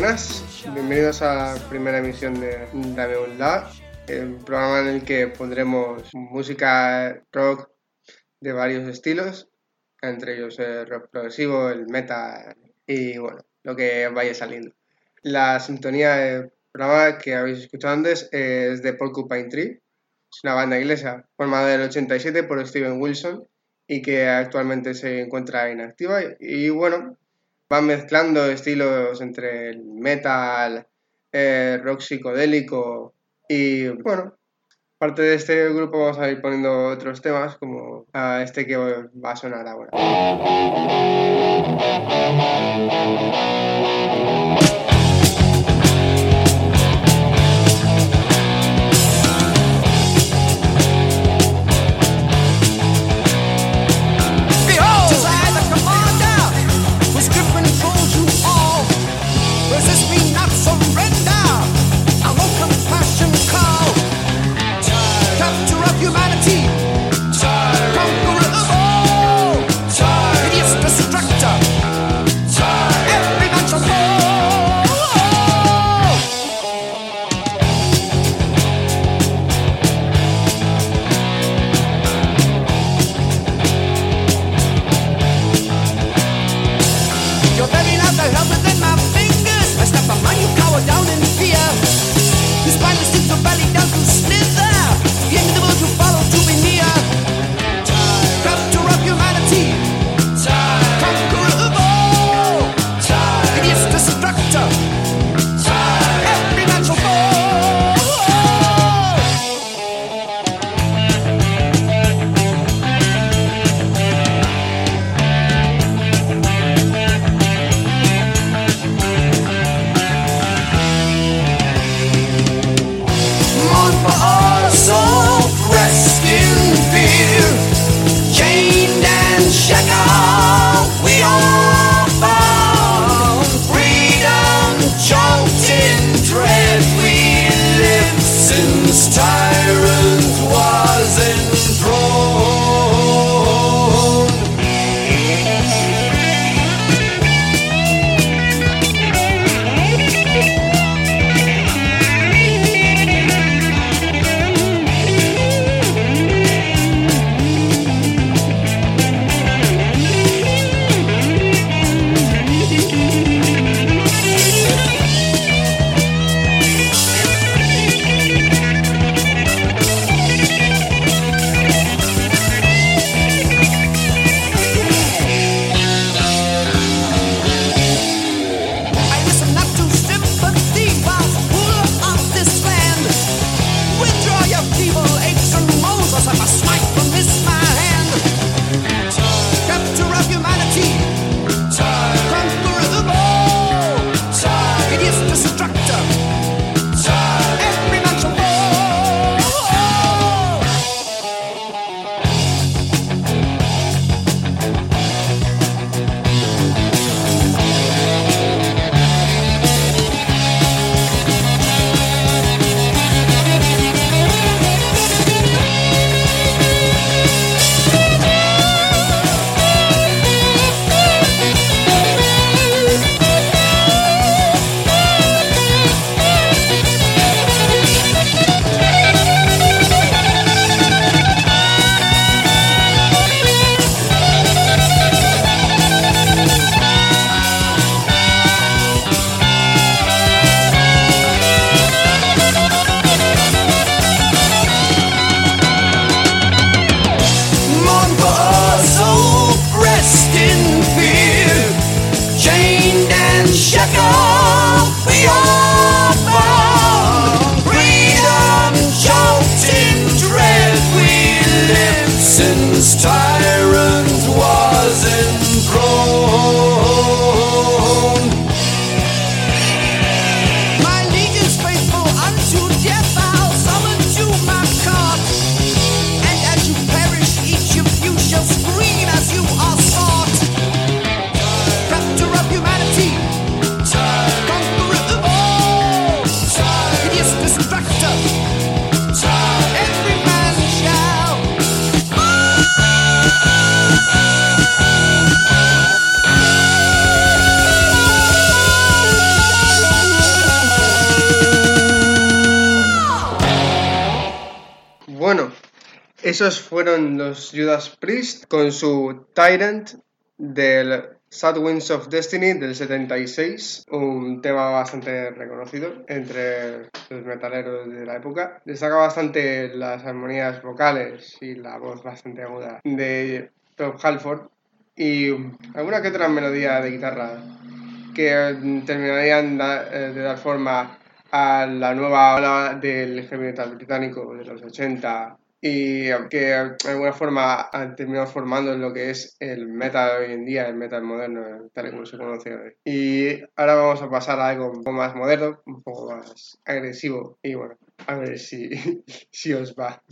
buenas, bienvenidos a la primera emisión de Dame un La, el programa en el que pondremos música rock de varios estilos, entre ellos el rock progresivo, el metal y bueno, lo que vaya saliendo. La sintonía del programa que habéis escuchado antes es de Porcupine Tree, es una banda inglesa formada en el 87 por Steven Wilson y que actualmente se encuentra inactiva y bueno, van mezclando estilos entre el metal, el rock psicodélico y bueno, parte de este grupo vamos a ir poniendo otros temas como a este que va a sonar ahora. Esos fueron los Judas Priest con su Tyrant del Sad Winds of Destiny del 76, un tema bastante reconocido entre los metaleros de la época. Destaca bastante las armonías vocales y la voz bastante aguda de Rob Halford y alguna que otra melodía de guitarra que terminarían de dar forma a la nueva ola del heavy metal británico de los 80 y que de alguna forma han terminado formando lo que es el metal hoy en día, el metal moderno, tal y como se conoce hoy. Y ahora vamos a pasar a algo un poco más moderno, un poco más agresivo y bueno, a ver si, si os va.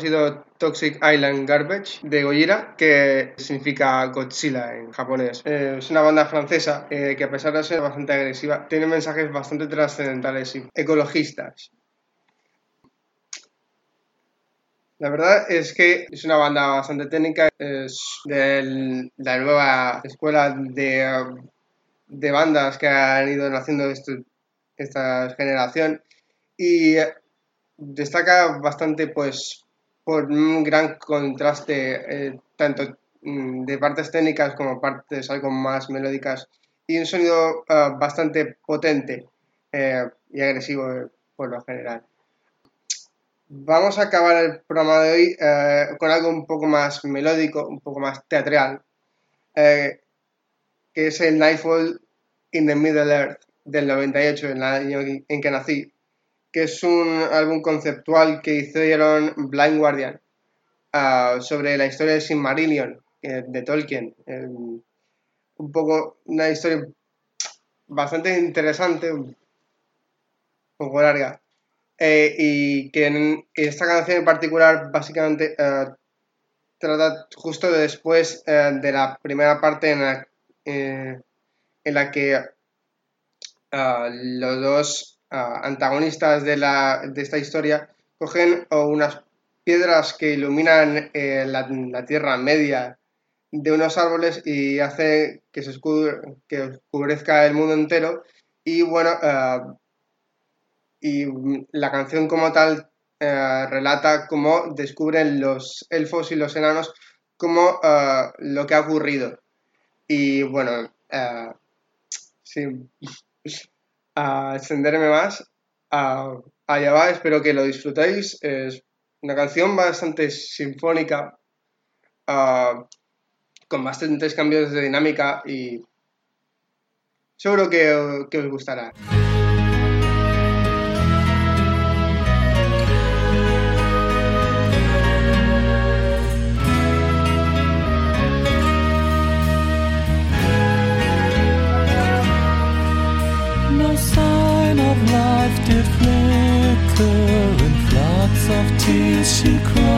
Sido Toxic Island Garbage de Gojira, que significa Godzilla en japonés. Eh, es una banda francesa eh, que a pesar de ser bastante agresiva, tiene mensajes bastante trascendentales y ecologistas. La verdad es que es una banda bastante técnica, es de la nueva escuela de, de bandas que han ido naciendo esta generación y destaca bastante pues por un gran contraste eh, tanto mm, de partes técnicas como partes algo más melódicas y un sonido ah, bastante potente eh, y agresivo eh, por lo general. Vamos a acabar el programa de hoy con algo un poco más melódico, un poco más teatral, que es el Nightfall in the Middle Earth del 98, en el año en que nací, que es un álbum conceptual que hicieron Blind Guardian uh, sobre la historia de Silmarillion eh, de Tolkien. Eh, un poco una historia bastante interesante, un poco larga. Eh, y que esta canción en particular básicamente trata justo después de la primera parte en la, en la que los dos antagonistas de, la, de, esta historia cogen unas piedras que iluminan eh, la, tierra media de unos árboles y hace que se que oscurezca el mundo entero y bueno eh, y la canción como tal eh, relata cómo descubren los elfos y los enanos como lo que ha ocurrido. Y bueno sí a extenderme más, allá va, espero que lo disfrutéis. Es una canción bastante sinfónica, con bastantes cambios de dinámica y seguro que os gustará. Flicker in floods of tears she cried